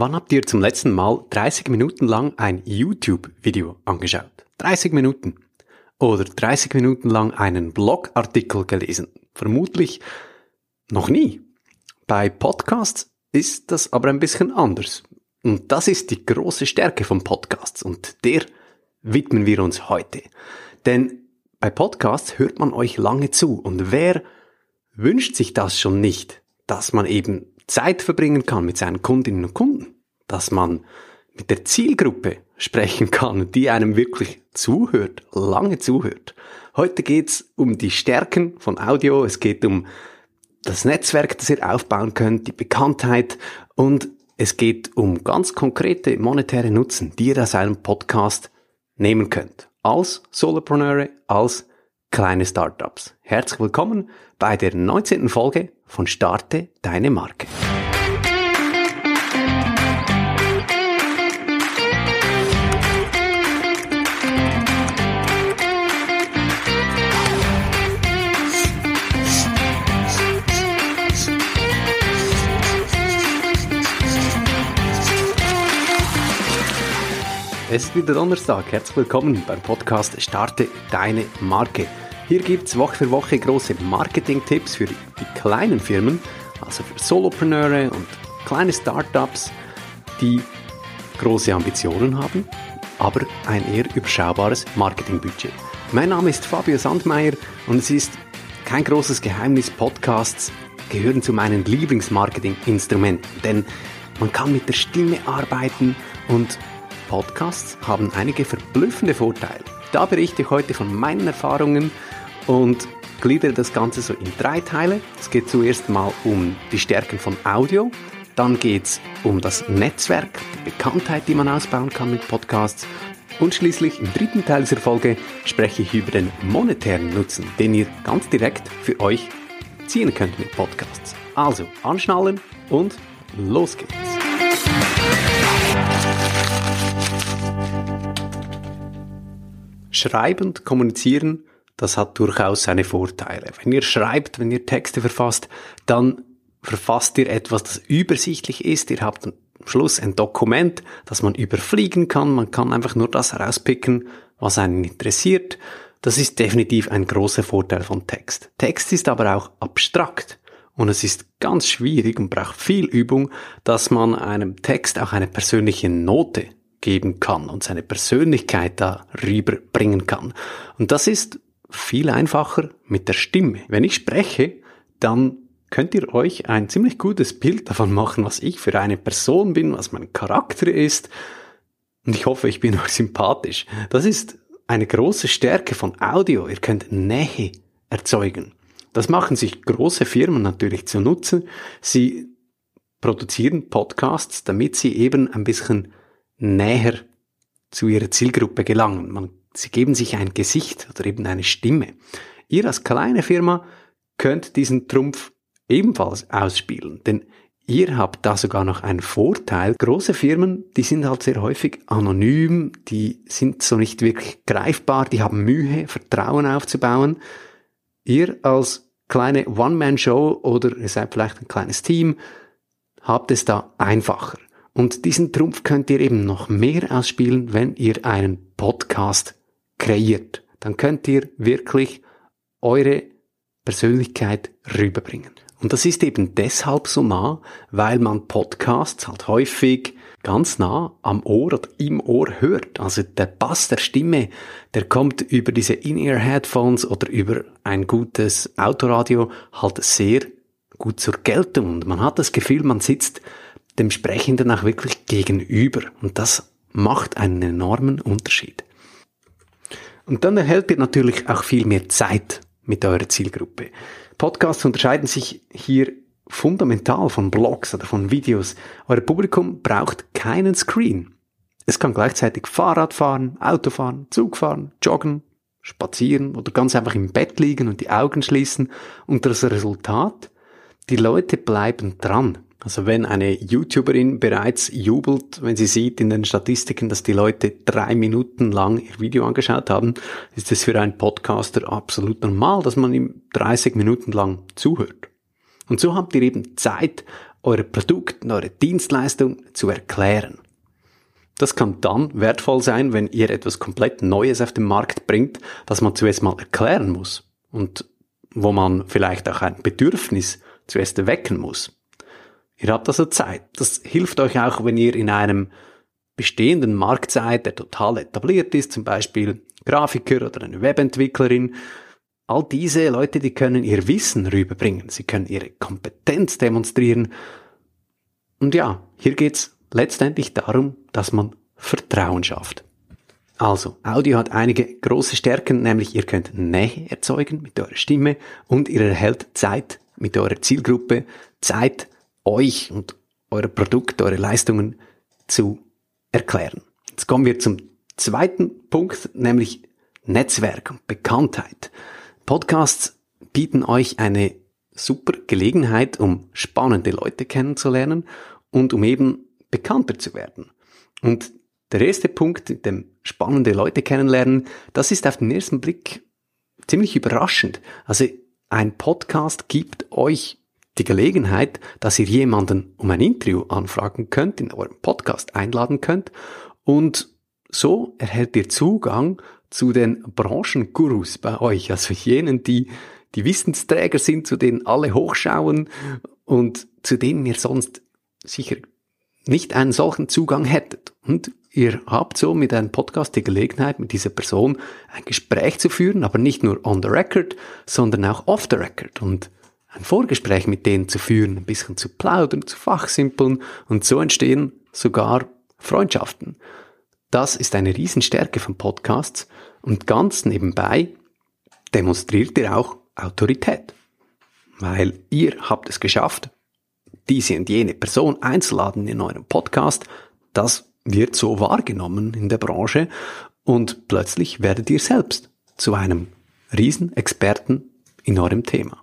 Wann habt ihr zum letzten Mal 30 Minuten lang ein YouTube-Video angeschaut? 30 Minuten. Oder 30 Minuten lang einen Blogartikel gelesen? Vermutlich noch nie. Bei Podcasts ist das aber ein bisschen anders. Und das ist die große Stärke von Podcasts und der widmen wir uns heute. Denn bei Podcasts hört man euch lange zu und wer wünscht sich das schon nicht, dass man eben Zeit verbringen kann mit seinen Kundinnen und Kunden, dass man mit der Zielgruppe sprechen kann, die einem wirklich zuhört, lange zuhört. Heute geht's um die Stärken von Audio, es geht um das Netzwerk, das ihr aufbauen könnt, die Bekanntheit und es geht um ganz konkrete monetäre Nutzen, die ihr aus einem Podcast nehmen könnt. Als Solopreneure, als kleine Startups. Herzlich willkommen bei der 19. Folge von Starte deine Marke. Es ist wieder Donnerstag. Herzlich willkommen beim Podcast Starte deine Marke. Hier gibt's Woche für Woche große Marketing-Tipps für die kleinen Firmen, also für Solopreneure und kleine Startups, die große Ambitionen haben, aber ein eher überschaubares Marketingbudget. Mein Name ist Fabio Sandmeier und es ist kein großes Geheimnis, Podcasts gehören zu meinen Lieblingsmarketing-Instrumenten, denn man kann mit der Stimme arbeiten und Podcasts haben einige verblüffende Vorteile. Da berichte ich heute von meinen Erfahrungen und gliedere das Ganze so in drei Teile. Es geht zuerst mal um die Stärken von Audio, dann geht es um das Netzwerk, die Bekanntheit, die man ausbauen kann mit Podcasts und schließlich im dritten Teil dieser Folge spreche ich über den monetären Nutzen, den ihr ganz direkt für euch ziehen könnt mit Podcasts. Also anschnallen und los geht's. Schreibend kommunizieren, das hat durchaus seine Vorteile. Wenn ihr schreibt, wenn ihr Texte verfasst, dann verfasst ihr etwas, das übersichtlich ist. Ihr habt am Schluss ein Dokument, das man überfliegen kann. Man kann einfach nur das herauspicken, was einen interessiert. Das ist definitiv ein großer Vorteil von Text. Text ist aber auch abstrakt. Und es ist ganz schwierig und braucht viel Übung, dass man einem Text auch eine persönliche Note geben kann und seine Persönlichkeit da rüberbringen kann. Und das ist viel einfacher mit der Stimme. Wenn ich spreche, dann könnt ihr euch ein ziemlich gutes Bild davon machen, was ich für eine Person bin, was mein Charakter ist. Und ich hoffe, ich bin euch sympathisch. Das ist eine große Stärke von Audio. Ihr könnt Nähe erzeugen. Das machen sich große Firmen natürlich zunutze. Sie produzieren Podcasts, damit sie eben ein bisschen näher zu ihrer Zielgruppe gelangen. Man, sie geben sich ein Gesicht oder eben eine Stimme. Ihr als kleine Firma könnt diesen Trumpf ebenfalls ausspielen, denn ihr habt da sogar noch einen Vorteil. Große Firmen, die sind halt sehr häufig anonym, die sind so nicht wirklich greifbar, die haben Mühe, Vertrauen aufzubauen. Ihr als kleine One-Man-Show oder ihr seid vielleicht ein kleines Team, habt es da einfacher. Und diesen Trumpf könnt ihr eben noch mehr ausspielen, wenn ihr einen Podcast kreiert. Dann könnt ihr wirklich eure Persönlichkeit rüberbringen. Und das ist eben deshalb so nah, weil man Podcasts halt häufig ganz nah am Ohr oder im Ohr hört. Also der Bass der Stimme, der kommt über diese In-Ear-Headphones oder über ein gutes Autoradio halt sehr gut zur Geltung. Und man hat das Gefühl, man sitzt dem Sprechenden auch wirklich gegenüber. Und das macht einen enormen Unterschied. Und dann erhält ihr natürlich auch viel mehr Zeit mit eurer Zielgruppe. Podcasts unterscheiden sich hier fundamental von Blogs oder von Videos. Euer Publikum braucht keinen Screen. Es kann gleichzeitig Fahrrad fahren, Auto fahren, Zug fahren, joggen, spazieren oder ganz einfach im Bett liegen und die Augen schließen. Und das Resultat? Die Leute bleiben dran. Also wenn eine YouTuberin bereits jubelt, wenn sie sieht in den Statistiken, dass die Leute drei Minuten lang ihr Video angeschaut haben, ist es für einen Podcaster absolut normal, dass man ihm 30 Minuten lang zuhört. Und so habt ihr eben Zeit, eure Produkt, eure Dienstleistung zu erklären. Das kann dann wertvoll sein, wenn ihr etwas komplett Neues auf den Markt bringt, das man zuerst mal erklären muss und wo man vielleicht auch ein Bedürfnis zuerst wecken muss. Ihr habt also Zeit. Das hilft euch auch, wenn ihr in einem bestehenden Markt seid, der total etabliert ist, zum Beispiel Grafiker oder eine Webentwicklerin. All diese Leute, die können ihr Wissen rüberbringen. Sie können ihre Kompetenz demonstrieren. Und ja, hier geht's letztendlich darum, dass man Vertrauen schafft. Also, Audio hat einige große Stärken, nämlich ihr könnt Nähe erzeugen mit eurer Stimme und ihr erhält Zeit mit eurer Zielgruppe, Zeit, euch und eure Produkte, eure Leistungen zu erklären. Jetzt kommen wir zum zweiten Punkt, nämlich Netzwerk und Bekanntheit. Podcasts bieten euch eine super Gelegenheit, um spannende Leute kennenzulernen und um eben bekannter zu werden. Und der erste Punkt, dem spannende Leute kennenlernen, das ist auf den ersten Blick ziemlich überraschend. Also ein Podcast gibt euch die Gelegenheit, dass ihr jemanden um ein Interview anfragen könnt, in eurem Podcast einladen könnt. Und so erhält ihr Zugang zu den Branchengurus bei euch, also jenen, die die Wissensträger sind, zu denen alle hochschauen und zu denen ihr sonst sicher nicht einen solchen Zugang hättet. Und ihr habt so mit einem Podcast die Gelegenheit, mit dieser Person ein Gespräch zu führen, aber nicht nur on the record, sondern auch off the record. Und ein Vorgespräch mit denen zu führen, ein bisschen zu plaudern, zu fachsimpeln und so entstehen sogar Freundschaften. Das ist eine Riesenstärke von Podcasts und ganz nebenbei demonstriert ihr auch Autorität. Weil ihr habt es geschafft, diese und jene Person einzuladen in eurem Podcast, das wird so wahrgenommen in der Branche und plötzlich werdet ihr selbst zu einem Riesenexperten in eurem Thema.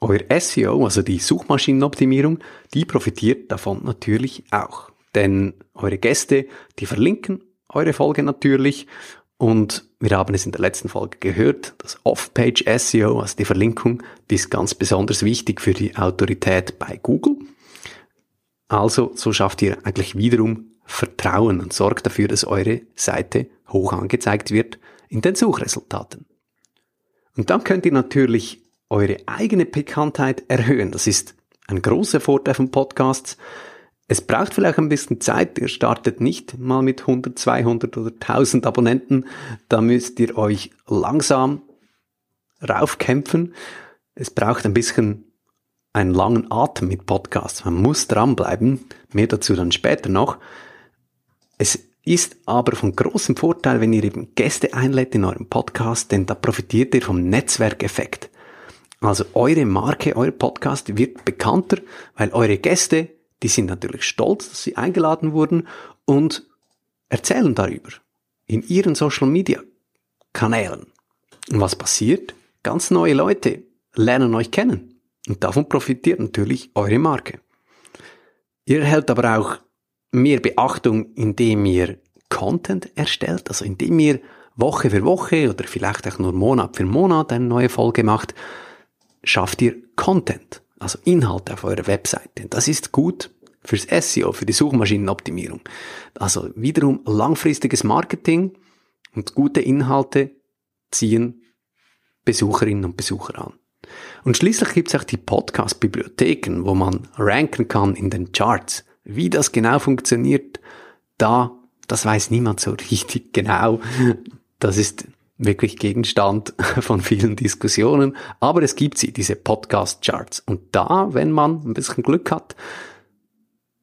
Euer SEO, also die Suchmaschinenoptimierung, die profitiert davon natürlich auch. Denn eure Gäste, die verlinken eure Folge natürlich und wir haben es in der letzten Folge gehört, das Off-Page SEO, also die Verlinkung, die ist ganz besonders wichtig für die Autorität bei Google. Also so schafft ihr eigentlich wiederum Vertrauen und sorgt dafür, dass eure Seite hoch angezeigt wird in den Suchresultaten. Und dann könnt ihr natürlich eure eigene Bekanntheit erhöhen. Das ist ein großer Vorteil von Podcasts. Es braucht vielleicht ein bisschen Zeit. Ihr startet nicht mal mit 100, 200 oder 1000 Abonnenten. Da müsst ihr euch langsam raufkämpfen. Es braucht ein bisschen einen langen Atem mit Podcasts. Man muss dranbleiben. Mehr dazu dann später noch. Es ist aber von großem Vorteil, wenn ihr eben Gäste einlädt in eurem Podcast, denn da profitiert ihr vom Netzwerkeffekt. Also eure Marke, euer Podcast wird bekannter, weil eure Gäste, die sind natürlich stolz, dass sie eingeladen wurden und erzählen darüber in ihren Social Media Kanälen. Und was passiert? Ganz neue Leute lernen euch kennen. Und davon profitiert natürlich eure Marke. Ihr erhält aber auch mehr Beachtung, indem ihr Content erstellt, also indem ihr Woche für Woche oder vielleicht auch nur Monat für Monat eine neue Folge macht schafft ihr Content, also Inhalte auf eurer Webseite. Das ist gut fürs SEO, für die Suchmaschinenoptimierung. Also wiederum langfristiges Marketing und gute Inhalte ziehen Besucherinnen und Besucher an. Und schließlich gibt es auch die Podcast-Bibliotheken, wo man ranken kann in den Charts. Wie das genau funktioniert, da, das weiß niemand so richtig genau. Das ist wirklich Gegenstand von vielen Diskussionen, aber es gibt sie, diese Podcast-Charts. Und da, wenn man ein bisschen Glück hat,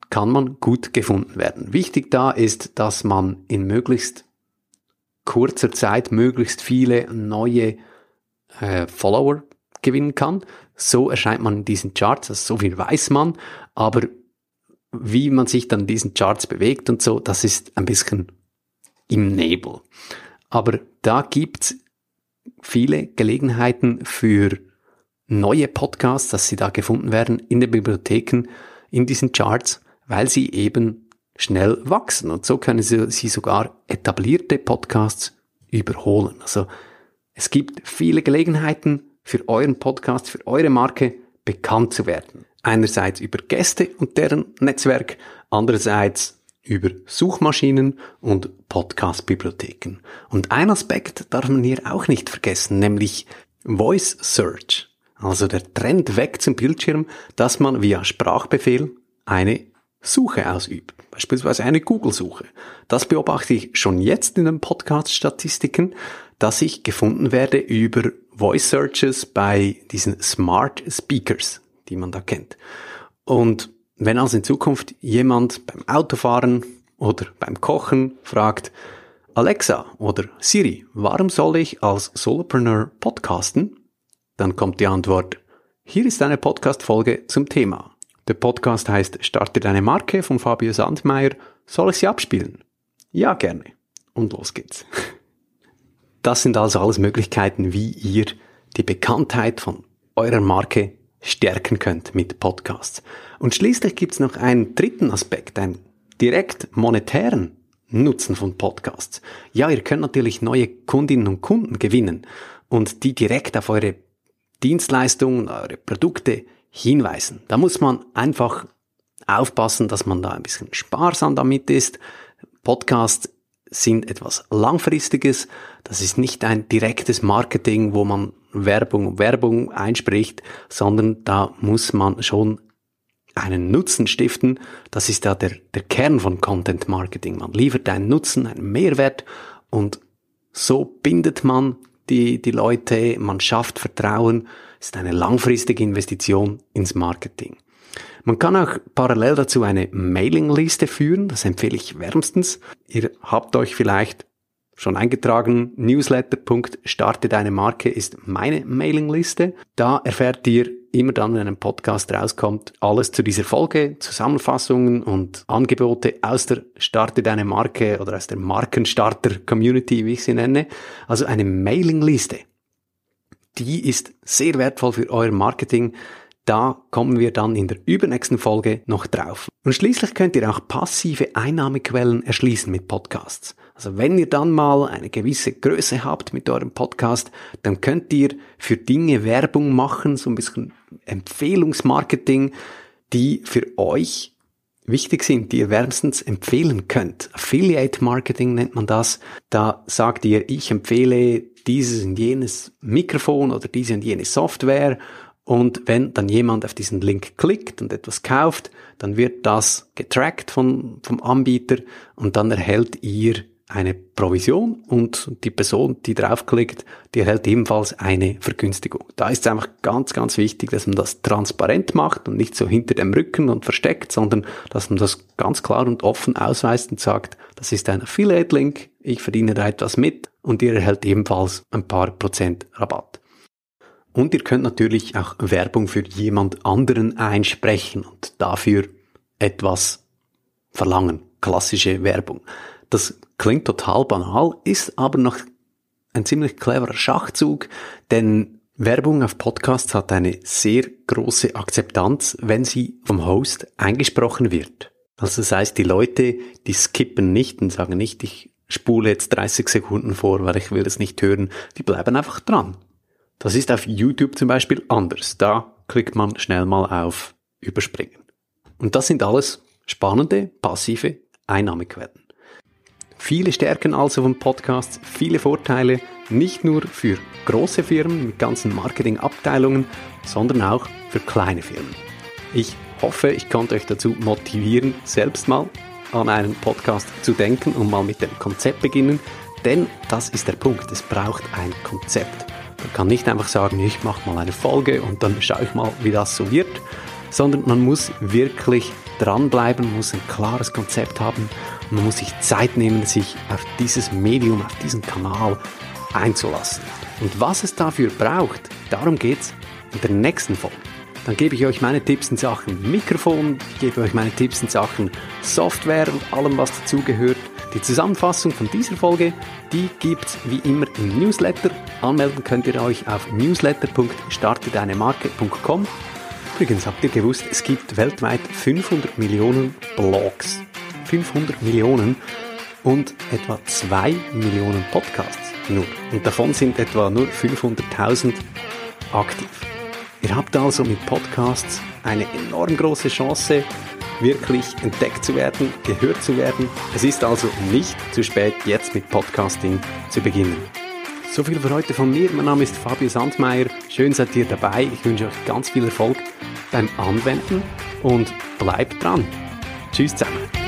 kann man gut gefunden werden. Wichtig da ist, dass man in möglichst kurzer Zeit möglichst viele neue äh, Follower gewinnen kann. So erscheint man in diesen Charts, also so viel weiß man, aber wie man sich dann in diesen Charts bewegt und so, das ist ein bisschen im Nebel. Aber da gibt's viele Gelegenheiten für neue Podcasts, dass sie da gefunden werden in den Bibliotheken, in diesen Charts, weil sie eben schnell wachsen. Und so können sie, sie sogar etablierte Podcasts überholen. Also es gibt viele Gelegenheiten für euren Podcast, für eure Marke bekannt zu werden. Einerseits über Gäste und deren Netzwerk, andererseits über Suchmaschinen und Podcast-Bibliotheken. Und ein Aspekt darf man hier auch nicht vergessen, nämlich Voice Search. Also der Trend weg zum Bildschirm, dass man via Sprachbefehl eine Suche ausübt. Beispielsweise eine Google-Suche. Das beobachte ich schon jetzt in den Podcast-Statistiken, dass ich gefunden werde über Voice Searches bei diesen Smart Speakers, die man da kennt. Und wenn also in Zukunft jemand beim Autofahren oder beim Kochen fragt, Alexa oder Siri, warum soll ich als Solopreneur podcasten? Dann kommt die Antwort, hier ist eine Podcast-Folge zum Thema. Der Podcast heißt Starte deine Marke von Fabio Sandmeier. Soll ich sie abspielen? Ja, gerne. Und los geht's. Das sind also alles Möglichkeiten, wie ihr die Bekanntheit von eurer Marke stärken könnt mit Podcasts. Und schließlich gibt's noch einen dritten Aspekt, einen direkt monetären Nutzen von Podcasts. Ja, ihr könnt natürlich neue Kundinnen und Kunden gewinnen und die direkt auf eure Dienstleistungen, eure Produkte hinweisen. Da muss man einfach aufpassen, dass man da ein bisschen sparsam damit ist. Podcasts sind etwas Langfristiges. Das ist nicht ein direktes Marketing, wo man Werbung Werbung einspricht, sondern da muss man schon einen Nutzen stiften. Das ist ja der, der Kern von Content Marketing. Man liefert einen Nutzen, einen Mehrwert und so bindet man die, die Leute, man schafft Vertrauen, ist eine langfristige Investition ins Marketing. Man kann auch parallel dazu eine Mailingliste führen, das empfehle ich wärmstens. Ihr habt euch vielleicht schon eingetragen, newsletter.starte deine Marke ist meine Mailingliste. Da erfährt ihr immer dann, wenn ein Podcast rauskommt, alles zu dieser Folge, Zusammenfassungen und Angebote aus der Starte deine Marke oder aus der Markenstarter Community, wie ich sie nenne. Also eine Mailingliste. Die ist sehr wertvoll für euer Marketing da kommen wir dann in der übernächsten Folge noch drauf. Und schließlich könnt ihr auch passive Einnahmequellen erschließen mit Podcasts. Also wenn ihr dann mal eine gewisse Größe habt mit eurem Podcast, dann könnt ihr für Dinge Werbung machen, so ein bisschen Empfehlungsmarketing, die für euch wichtig sind, die ihr wärmstens empfehlen könnt. Affiliate Marketing nennt man das. Da sagt ihr, ich empfehle dieses und jenes Mikrofon oder diese und jene Software und wenn dann jemand auf diesen Link klickt und etwas kauft, dann wird das getrackt von, vom Anbieter und dann erhält ihr eine Provision und die Person, die draufklickt, die erhält ebenfalls eine Vergünstigung. Da ist es einfach ganz, ganz wichtig, dass man das transparent macht und nicht so hinter dem Rücken und versteckt, sondern dass man das ganz klar und offen ausweist und sagt, das ist ein Affiliate-Link, ich verdiene da etwas mit und ihr erhält ebenfalls ein paar Prozent Rabatt. Und ihr könnt natürlich auch Werbung für jemand anderen einsprechen und dafür etwas verlangen. Klassische Werbung. Das klingt total banal, ist aber noch ein ziemlich cleverer Schachzug, denn Werbung auf Podcasts hat eine sehr große Akzeptanz, wenn sie vom Host eingesprochen wird. Also das heißt, die Leute, die skippen nicht und sagen nicht, ich spule jetzt 30 Sekunden vor, weil ich will es nicht hören, die bleiben einfach dran. Das ist auf YouTube zum Beispiel anders. Da klickt man schnell mal auf Überspringen. Und das sind alles spannende, passive Einnahmequellen. Viele Stärken also von Podcasts, viele Vorteile, nicht nur für große Firmen mit ganzen Marketingabteilungen, sondern auch für kleine Firmen. Ich hoffe, ich konnte euch dazu motivieren, selbst mal an einen Podcast zu denken und mal mit dem Konzept beginnen, denn das ist der Punkt, es braucht ein Konzept. Man kann nicht einfach sagen, ich mache mal eine Folge und dann schaue ich mal, wie das so wird, sondern man muss wirklich dranbleiben, muss ein klares Konzept haben man muss sich Zeit nehmen, sich auf dieses Medium, auf diesen Kanal einzulassen. Und was es dafür braucht, darum geht es in der nächsten Folge. Dann gebe ich euch meine Tipps in Sachen Mikrofon, ich gebe euch meine Tipps in Sachen Software und allem, was dazugehört. Die Zusammenfassung von dieser Folge, die gibt's wie immer im Newsletter. Anmelden könnt ihr euch auf newsletter.startedeinemarke.com. Übrigens habt ihr gewusst, es gibt weltweit 500 Millionen Blogs. 500 Millionen und etwa 2 Millionen Podcasts nur. Und davon sind etwa nur 500.000 aktiv. Ihr habt also mit Podcasts eine enorm große Chance, wirklich entdeckt zu werden, gehört zu werden. Es ist also nicht zu spät, jetzt mit Podcasting zu beginnen. So viel für heute von mir. Mein Name ist Fabio Sandmeier. Schön seid ihr dabei. Ich wünsche euch ganz viel Erfolg beim Anwenden und bleibt dran. Tschüss zusammen.